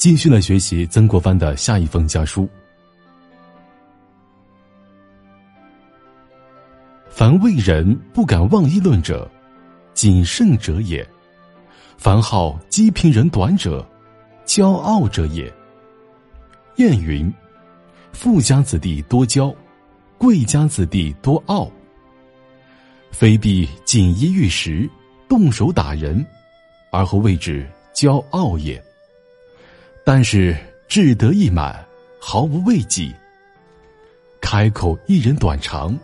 继续来学习曾国藩的下一封家书。凡为人不敢妄议论者，谨慎者也；凡好讥评人短者，骄傲者也。谚云：“富家子弟多骄，贵家子弟多傲。”非必锦衣玉食，动手打人，而后谓之骄傲也。但是志得意满，毫无畏忌，开口一人短长，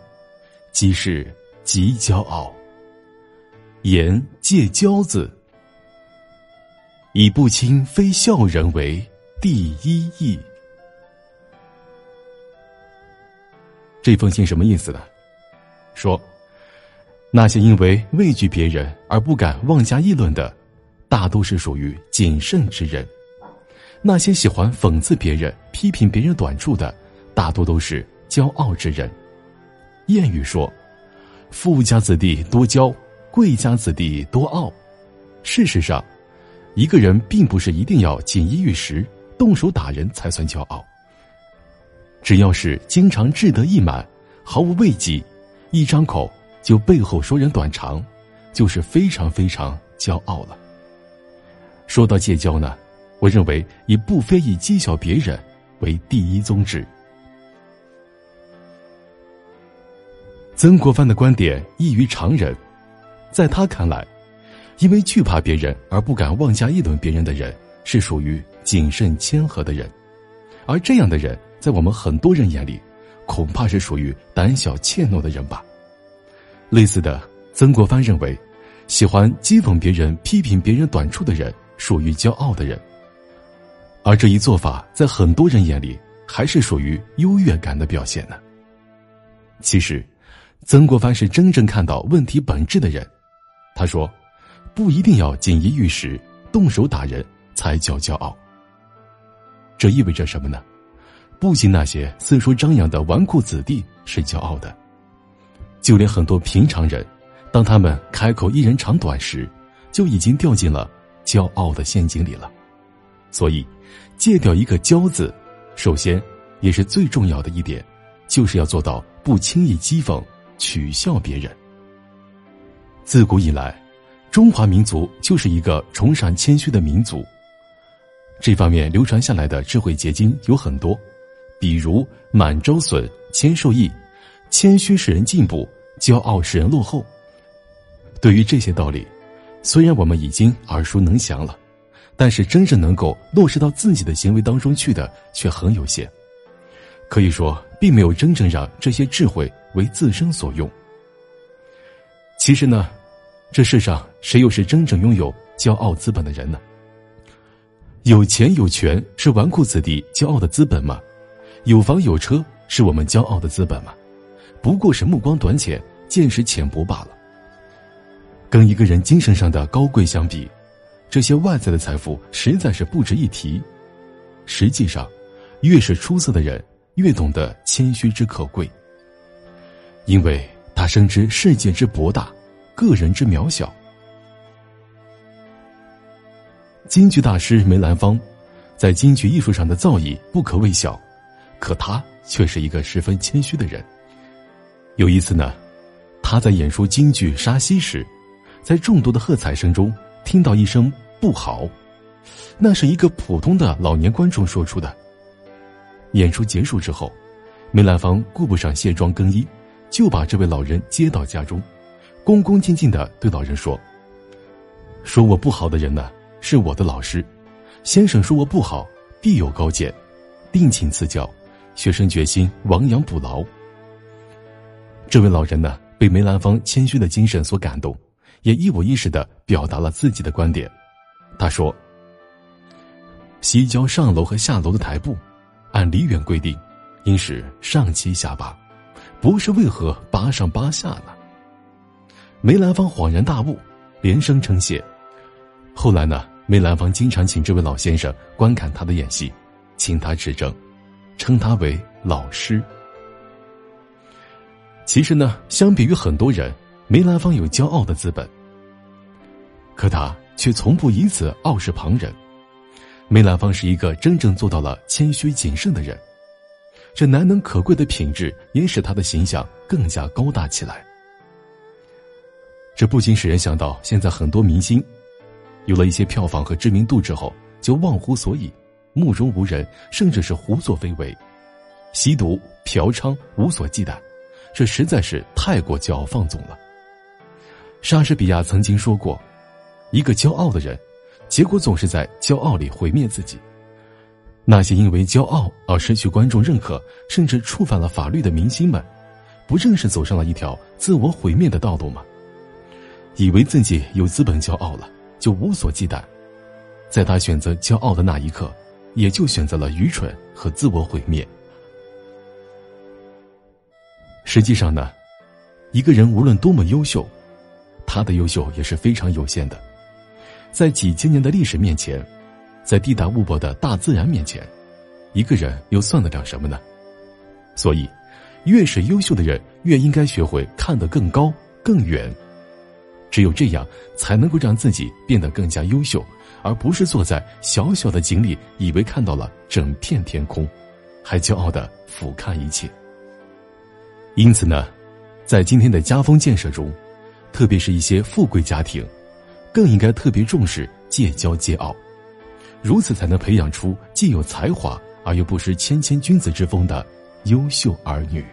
即是极骄傲。言借骄字，以不亲非孝人为第一义。这封信什么意思呢？说。那些因为畏惧别人而不敢妄加议论的，大都是属于谨慎之人；那些喜欢讽刺别人、批评别人短处的，大多都是骄傲之人。谚语说：“富家子弟多骄，贵家子弟多傲。”事实上，一个人并不是一定要锦衣玉食、动手打人才算骄傲。只要是经常志得意满、毫无畏惧，一张口。就背后说人短长，就是非常非常骄傲了。说到戒骄呢，我认为以不非议讥笑别人为第一宗旨。曾国藩的观点异于常人，在他看来，因为惧怕别人而不敢妄加议论别人的人，是属于谨慎谦和的人，而这样的人，在我们很多人眼里，恐怕是属于胆小怯懦的人吧。类似的，曾国藩认为，喜欢讥讽别人、批评别人短处的人，属于骄傲的人。而这一做法，在很多人眼里，还是属于优越感的表现呢。其实，曾国藩是真正看到问题本质的人。他说：“不一定要锦衣玉食、动手打人才叫骄傲。”这意味着什么呢？不仅那些四处张扬的纨绔子弟是骄傲的。就连很多平常人，当他们开口一人长短时，就已经掉进了骄傲的陷阱里了。所以，戒掉一个“骄”字，首先也是最重要的一点，就是要做到不轻易讥讽、取笑别人。自古以来，中华民族就是一个崇尚谦虚的民族。这方面流传下来的智慧结晶有很多，比如“满招损，谦受益”，谦虚使人进步。骄傲使人落后。对于这些道理，虽然我们已经耳熟能详了，但是真正能够落实到自己的行为当中去的却很有限。可以说，并没有真正让这些智慧为自身所用。其实呢，这世上谁又是真正拥有骄傲资本的人呢？有钱有权是纨绔子弟骄傲的资本吗？有房有车是我们骄傲的资本吗？不过是目光短浅、见识浅薄罢了。跟一个人精神上的高贵相比，这些外在的财富实在是不值一提。实际上，越是出色的人，越懂得谦虚之可贵，因为他深知世界之博大，个人之渺小。京剧大师梅兰芳，在京剧艺术上的造诣不可谓小，可他却是一个十分谦虚的人。有一次呢，他在演出京剧《沙溪》时，在众多的喝彩声中听到一声“不好”，那是一个普通的老年观众说出的。演出结束之后，梅兰芳顾不上卸妆更衣，就把这位老人接到家中，恭恭敬敬的对老人说：“说我不好的人呢，是我的老师，先生说我不好，必有高见，定请赐教，学生决心亡羊补牢。”这位老人呢，被梅兰芳谦虚的精神所感动，也一五一十的表达了自己的观点。他说：“西郊上楼和下楼的台步，按梨园规定，应是上七下八，不是为何八上八下呢？”梅兰芳恍然大悟，连声称谢。后来呢，梅兰芳经常请这位老先生观看他的演戏，请他指正，称他为老师。其实呢，相比于很多人，梅兰芳有骄傲的资本。可他却从不以此傲视旁人。梅兰芳是一个真正做到了谦虚谨慎的人，这难能可贵的品质也使他的形象更加高大起来。这不禁使人想到，现在很多明星，有了一些票房和知名度之后，就忘乎所以，目中无人，甚至是胡作非为，吸毒、嫖娼无所忌惮，这实在是太过骄傲放纵了。莎士比亚曾经说过：“一个骄傲的人。”结果总是在骄傲里毁灭自己。那些因为骄傲而失去观众认可，甚至触犯了法律的明星们，不正是走上了一条自我毁灭的道路吗？以为自己有资本骄傲了，就无所忌惮，在他选择骄傲的那一刻，也就选择了愚蠢和自我毁灭。实际上呢，一个人无论多么优秀，他的优秀也是非常有限的。在几千年的历史面前，在地大物博的大自然面前，一个人又算得了什么呢？所以，越是优秀的人，越应该学会看得更高更远。只有这样，才能够让自己变得更加优秀，而不是坐在小小的井里，以为看到了整片天空，还骄傲的俯瞰一切。因此呢，在今天的家风建设中，特别是一些富贵家庭。更应该特别重视戒骄戒傲，如此才能培养出既有才华而又不失谦谦君子之风的优秀儿女。